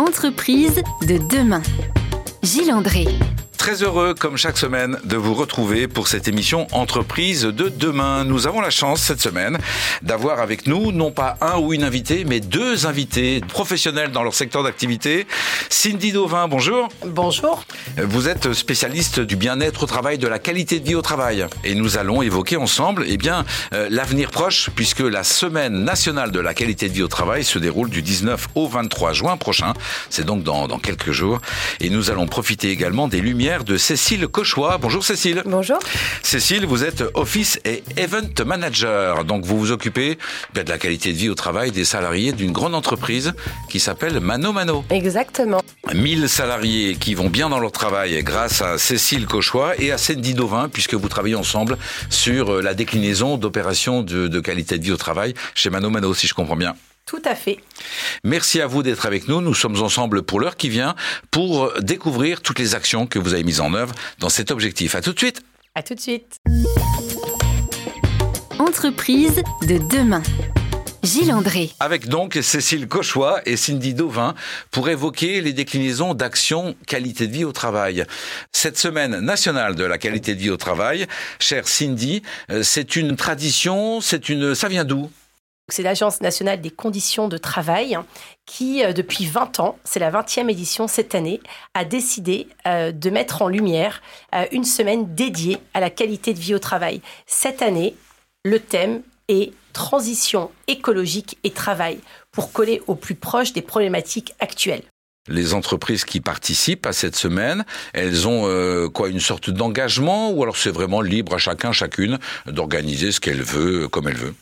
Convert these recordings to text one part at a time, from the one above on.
Entreprise de demain. Gilles André. Très heureux, comme chaque semaine, de vous retrouver pour cette émission Entreprise de demain. Nous avons la chance cette semaine d'avoir avec nous non pas un ou une invitée, mais deux invités professionnels dans leur secteur d'activité. Cindy Dauvin, bonjour. Bonjour. Vous êtes spécialiste du bien-être au travail, de la qualité de vie au travail. Et nous allons évoquer ensemble eh bien, euh, l'avenir proche, puisque la semaine nationale de la qualité de vie au travail se déroule du 19 au 23 juin prochain. C'est donc dans, dans quelques jours. Et nous allons profiter également des lumières de Cécile Cauchois. Bonjour Cécile. Bonjour. Cécile, vous êtes Office et Event Manager. Donc vous vous occupez de la qualité de vie au travail des salariés d'une grande entreprise qui s'appelle Mano Mano. Exactement. 1000 salariés qui vont bien dans leur travail grâce à Cécile Cauchois et à Cindy Dauvin puisque vous travaillez ensemble sur euh, la déclinaison d'opérations de, de qualité de vie au travail chez Mano Mano, si je comprends bien. Tout à fait. Merci à vous d'être avec nous. Nous sommes ensemble pour l'heure qui vient pour découvrir toutes les actions que vous avez mises en œuvre dans cet objectif. À tout de suite. À tout de suite. Entreprise de demain. Gilles André. Avec donc Cécile Cauchois et Cindy Dauvin pour évoquer les déclinaisons d'actions qualité de vie au travail. Cette semaine nationale de la qualité de vie au travail, chère Cindy, euh, c'est une tradition, c'est une, ça vient d'où? C'est l'Agence nationale des conditions de travail qui, euh, depuis 20 ans, c'est la 20e édition cette année, a décidé euh, de mettre en lumière euh, une semaine dédiée à la qualité de vie au travail. Cette année, le thème est transition écologique et travail pour coller au plus proche des problématiques actuelles. Les entreprises qui participent à cette semaine, elles ont quoi une sorte d'engagement ou alors c'est vraiment libre à chacun, chacune d'organiser ce qu'elle veut comme elle veut?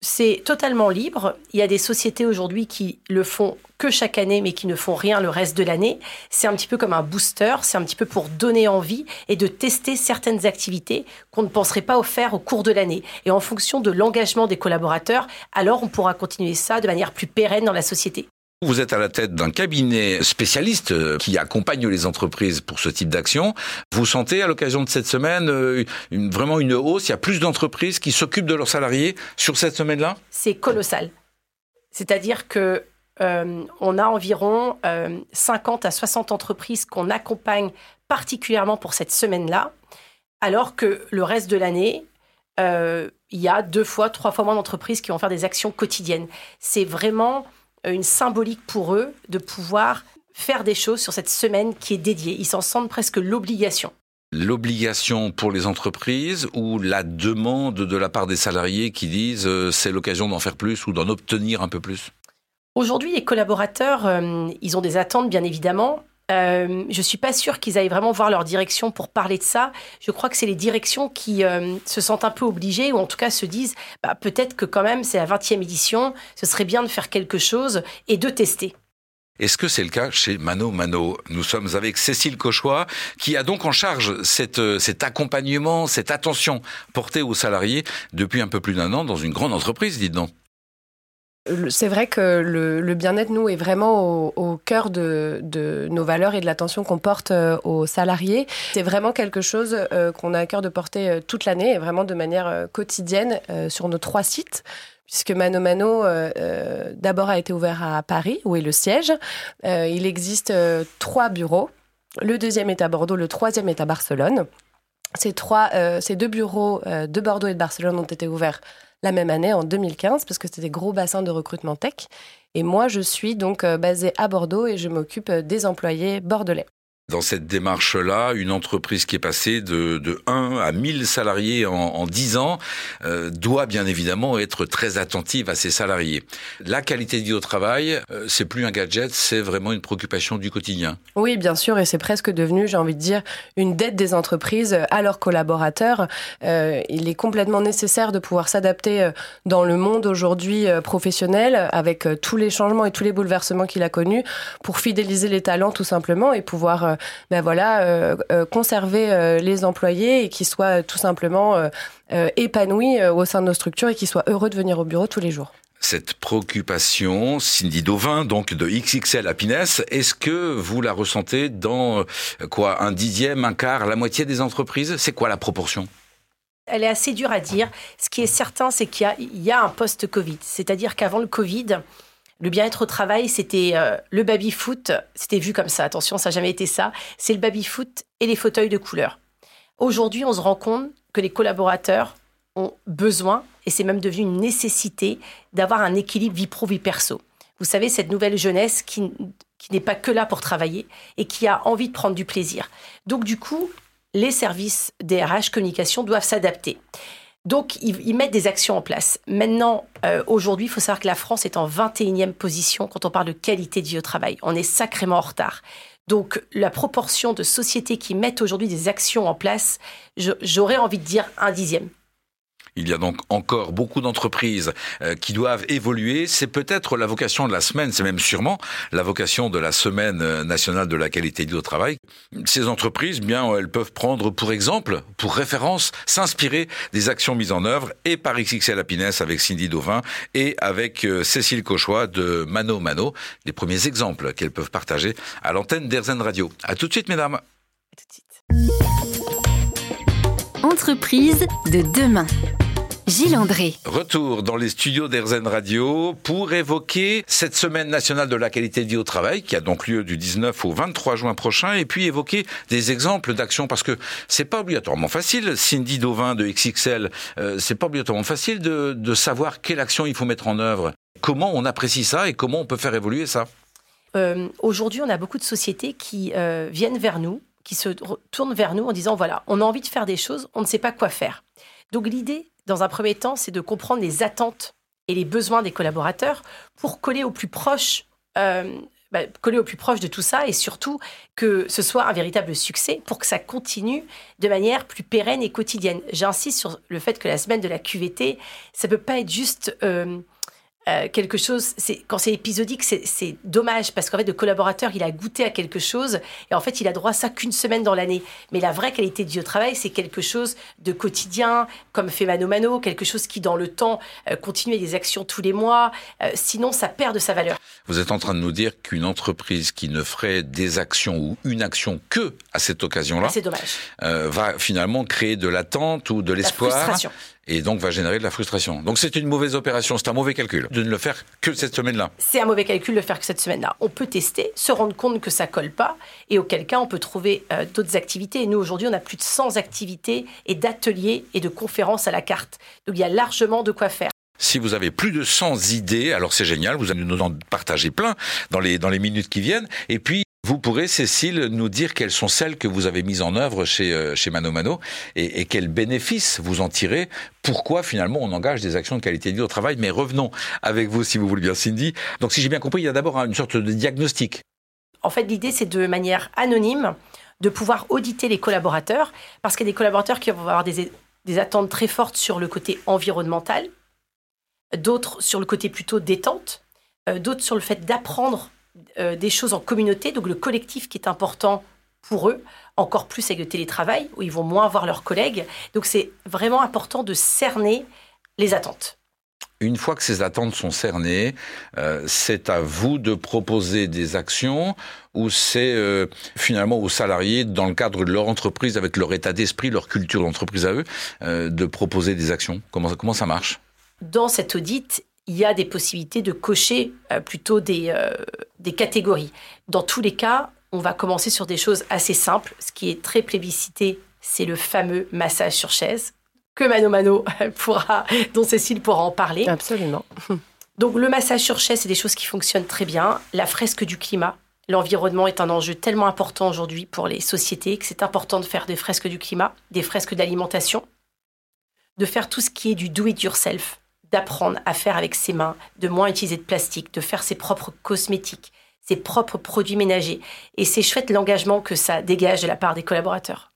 C'est totalement libre. Il y a des sociétés aujourd'hui qui le font que chaque année, mais qui ne font rien le reste de l'année. C'est un petit peu comme un booster, c'est un petit peu pour donner envie et de tester certaines activités qu'on ne penserait pas faire au cours de l'année. Et en fonction de l'engagement des collaborateurs, alors on pourra continuer ça de manière plus pérenne dans la société. Vous êtes à la tête d'un cabinet spécialiste euh, qui accompagne les entreprises pour ce type d'action. Vous sentez à l'occasion de cette semaine euh, vraiment une hausse Il y a plus d'entreprises qui s'occupent de leurs salariés sur cette semaine-là? C'est colossal. C'est-à-dire que euh, on a environ 50 à 60 entreprises qu'on accompagne particulièrement pour cette semaine-là, alors que le reste de l'année, il y a deux fois, trois fois moins d'entreprises qui vont faire des actions quotidiennes. C'est vraiment une symbolique pour eux de pouvoir faire des choses sur cette semaine qui est dédiée. Ils s'en sentent presque l'obligation. L'obligation pour les entreprises ou la demande de la part des salariés qui disent euh, c'est l'occasion d'en faire plus ou d'en obtenir un peu plus? Aujourd'hui, les collaborateurs, euh, ils ont des attentes bien évidemment. Euh, je suis pas sûre qu'ils aillent vraiment voir leur direction pour parler de ça. Je crois que c'est les directions qui euh, se sentent un peu obligées ou en tout cas se disent bah, peut-être que quand même c'est la 20e édition, ce serait bien de faire quelque chose et de tester. Est-ce que c'est le cas chez Mano Mano? Nous sommes avec Cécile Cauchois, qui a donc en charge euh, cet accompagnement, cette attention portée aux salariés depuis un peu plus d'un an dans une grande entreprise, dites donc. C'est vrai que le, bien-être, nous, est vraiment au, cœur de, nos valeurs et de l'attention qu'on porte euh, aux salariés. C'est vraiment quelque chose euh, qu'on a à cœur de porter euh, toute l'année et vraiment de manière quotidienne sur nos trois sites puisque Mano Mano d'abord a été ouvert à Paris, où est le siège. il existe trois bureaux. Le deuxième est à Bordeaux, le troisième est à Barcelone. Ces, deux bureaux de Bordeaux et de Barcelone ont été ouverts la même année, en 2015, parce que c'était des gros bassins de recrutement tech. Et moi, je suis donc euh, basée à Bordeaux et je m'occupe euh, des employés bordelais. Dans cette démarche-là, une entreprise qui est passée de, de 1 à 1000 salariés en, en 10 ans euh, doit bien évidemment être très attentive à ses salariés. La qualité de vie au travail, euh, c'est plus un gadget, c'est vraiment une préoccupation du quotidien. Oui, bien sûr, et c'est presque devenu, j'ai envie de dire, une dette des entreprises à leurs collaborateurs. Euh, il est complètement nécessaire de pouvoir s'adapter euh, dans le monde aujourd'hui professionnel avec tous les changements et tous les bouleversements qu'il a connus pour fidéliser les talents tout simplement et pouvoir ben voilà, euh, euh, conserver les employés et qu'ils soient tout simplement épanouis au sein de nos structures et qu'ils soient heureux de venir au bureau tous les jours cette préoccupation, Cindy Dauvin, donc de XXL Happiness, est-ce que vous la ressentez dans quoi un dixième, un quart, la moitié des entreprises? C'est quoi la proportion? Elle est assez dure à dire. Ce qui est certain, c'est qu'il y, y, a un post-Covid. C'est-à-dire qu'avant le Covid, Le bien-être au travail, c'était euh, le baby-foot, c'était vu comme ça, attention, ça n'a jamais été ça, c'est le baby-foot et les fauteuils de couleur. Aujourd'hui, on se rend compte que les collaborateurs ont besoin, et c'est même devenu une nécessité, d'avoir un équilibre vie pro-vie perso. Vous savez, cette nouvelle jeunesse qui, qui n'est pas que là pour travailler et qui a envie de prendre du plaisir. Donc du coup, les services DRH communication doivent s'adapter. Donc, ils, mettent des actions en place. Maintenant, euh, aujourd'hui, il faut savoir que la France est en 21e position quand on parle de qualité de vie au travail. On est sacrément en retard. Donc, la proportion de sociétés qui mettent aujourd'hui des actions en place, j'aurais envie de dire un dixième. Il y a donc encore beaucoup d'entreprises euh, qui doivent évoluer. C'est peut-être la vocation de la semaine, c'est même sûrement la vocation de la semaine euh, nationale de la qualité au travail. Ces entreprises, bien, elles peuvent prendre pour exemple, pour référence, s'inspirer des actions mises en œuvre et par XXL Happiness avec Cindy Dauvin et avec euh, Cécile Cauchois de Mano Mano, les premiers exemples qu'elles peuvent partager à l'antenne d'Erzen Radio. À tout de suite, mesdames. À tout de suite. Entreprise de demain. Gilles André. Retour dans les studios d'Erzen Radio pour évoquer cette semaine nationale de la qualité de vie au travail qui a donc lieu du 19 au 23 juin prochain et puis évoquer des exemples d'actions parce que c'est pas obligatoirement facile. Cindy Dauvin de XXL, euh, c'est pas obligatoirement facile de, de savoir quelle action il faut mettre en œuvre. Comment on apprécie ça et comment on peut faire évoluer ça? Euh, Aujourd'hui, on a beaucoup de sociétés qui euh, viennent vers nous, qui se tournent vers nous en disant voilà, on a envie de faire des choses, on ne sait pas quoi faire. Donc l'idée, dans un premier temps, c'est de comprendre les attentes et les besoins des collaborateurs pour coller au plus proche. Euh, bah, coller au plus proche de tout ça et surtout que ce soit un véritable succès pour que ça continue de manière plus pérenne et quotidienne. J'insiste sur le fait que la semaine de la QVT, ça peut pas être juste euh, euh, quelque chose, c'est quand c'est épisodique, c'est dommage parce qu'en fait, le collaborateur, il a goûté à quelque chose et en fait, il a droit à ça qu'une semaine dans l'année. Mais la vraie qualité au travail, c'est quelque chose de quotidien, comme fait Mano Mano, quelque chose qui, dans le temps, euh, continue des actions tous les mois. Euh, sinon, ça perd de sa valeur. Vous êtes en train de nous dire qu'une entreprise qui ne ferait des actions ou une action que à cette occasion-là, c'est dommage, va finalement créer de l'attente ou de l'espoir et donc va générer de la frustration. Donc c'est une mauvaise opération, c'est un mauvais calcul de ne le faire que cette semaine-là. C'est un mauvais calcul de le faire que cette semaine-là. On peut tester, se rendre compte que ça colle pas, et auquel cas on peut trouver euh, d'autres activités. Et nous aujourd'hui, on a plus de 100 activités et d'ateliers et de conférences à la carte. Donc il y a largement de quoi faire. Si vous avez plus de 100 idées, alors c'est génial, vous allez nous en partager plein dans les, dans les minutes qui viennent. Et puis, vous pourrez, Cécile, nous dire quelles sont celles que vous avez mises en œuvre chez, euh, chez Mano Mano et, quels bénéfices vous en tirez. Pourquoi finalement on engage des actions de qualité de vie au travail? Mais revenons avec vous, si vous voulez bien, Cindy. Donc si j'ai bien compris, il y a d'abord une sorte de diagnostic. En fait, l'idée, c'est de manière anonyme de pouvoir auditer les collaborateurs, parce qu'il y a des collaborateurs qui vont avoir des, des attentes très fortes sur le côté environnemental, d'autres sur le côté plutôt détente, euh, d'autres sur le fait d'apprendre euh, des choses en communauté, donc le collectif qui est important pour eux, encore plus avec le télétravail, où ils vont moins voir leurs collègues. Donc c'est vraiment important de cerner les attentes. Une fois que ces attentes sont cernées, euh, c'est à vous de proposer des actions ou c'est euh, finalement aux salariés, dans le cadre de leur entreprise, avec leur état d'esprit, leur culture d'entreprise à eux, de proposer des actions comment, comment ça marche? Dans cet audit, il y a des possibilités de cocher euh, plutôt des, euh, des catégories. Dans tous les cas, on va commencer sur des choses assez simples. Ce qui est très plébiscité, c'est le fameux massage sur chaise que Mano Mano pourra, dont Cécile pourra en parler. Absolument. Donc le massage sur chaise, c'est des choses qui fonctionnent très bien. La fresque du climat, L'environnement est un enjeu tellement important aujourd'hui pour les sociétés que c'est important de faire des fresques du climat, des fresques d'alimentation, de faire tout ce qui est du do it yourself, d'apprendre à faire avec ses mains, de moins utiliser de plastique, de faire ses propres cosmétiques, ses propres produits ménagers. Et c'est chouette l'engagement que ça dégage de la part des collaborateurs.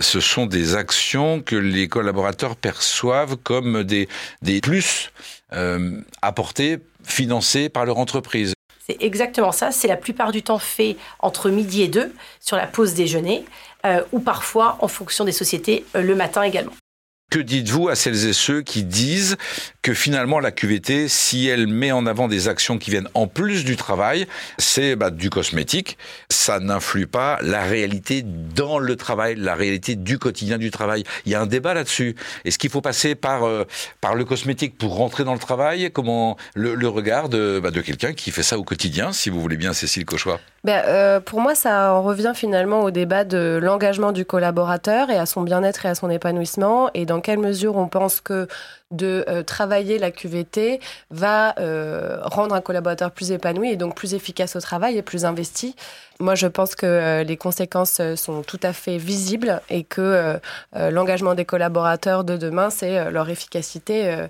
Ce sont des actions que les collaborateurs perçoivent comme des, des plus euh, apportés, financés par leur entreprise. C'est exactement ça. C'est la plupart du temps fait entre midi et deux sur la pause déjeuner, euh, ou parfois en fonction des sociétés euh, le matin également. Que dites-vous à celles et ceux qui disent que finalement la QVT, si elle met en avant des actions qui viennent en plus du travail, c'est bah, du cosmétique, ça n'influe pas la réalité dans le travail, la réalité du quotidien du travail. Il y a un débat là-dessus. Est-ce qu'il faut passer par euh, par le cosmétique pour rentrer dans le travail? Comment le, le regard de, bah, de quelqu'un qui fait ça au quotidien, si vous voulez bien, Cécile Cauchois? Ben, Pour moi, ça en revient finalement au débat de l'engagement du collaborateur et à son bien-être et à son épanouissement et dans quelle mesure on pense que de euh, travailler la QVT va euh, rendre un collaborateur plus épanoui et donc plus efficace au travail et plus investi. Moi, je pense que les conséquences sont tout à fait visibles et que l'engagement des collaborateurs de demain, c'est leur efficacité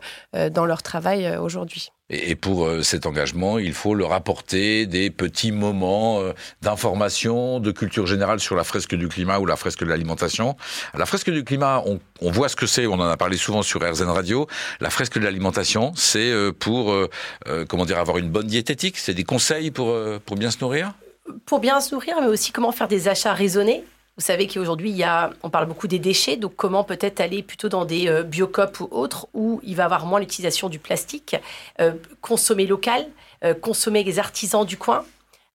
dans leur travail aujourd'hui. Et pour euh, cet engagement, il faut leur apporter des petits moments euh, d'information, de culture générale sur la fresque du climat ou la fresque de l'alimentation. La fresque du climat, on, voit ce que c'est, on en a parlé souvent sur RZN Radio. La fresque de l'alimentation, c'est euh, pour, comment dire, avoir une bonne diététique, c'est des conseils pour, pour bien se nourrir? Pour bien se nourrir, mais aussi comment faire des achats raisonnés. Vous savez qu'aujourd'hui, il y a, on parle beaucoup des déchets, donc comment peut-être aller plutôt dans des euh, biocopes ou autres, où il va avoir moins l'utilisation du plastique, euh, consommer local, euh, consommer les artisans du coin.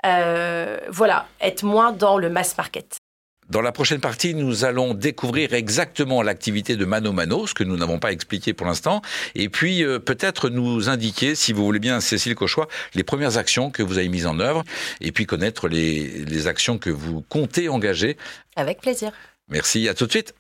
voilà, être moins dans le mass market. Dans la prochaine partie, nous allons découvrir exactement l'activité de Mano Mano, ce que nous n'avons pas expliqué pour l'instant, et puis euh, peut-être nous indiquer, si vous voulez bien, Cécile Cauchois, les premières actions que vous avez mises en œuvre, et puis connaître les, les actions que vous comptez engager. Avec plaisir. Merci, à tout de suite.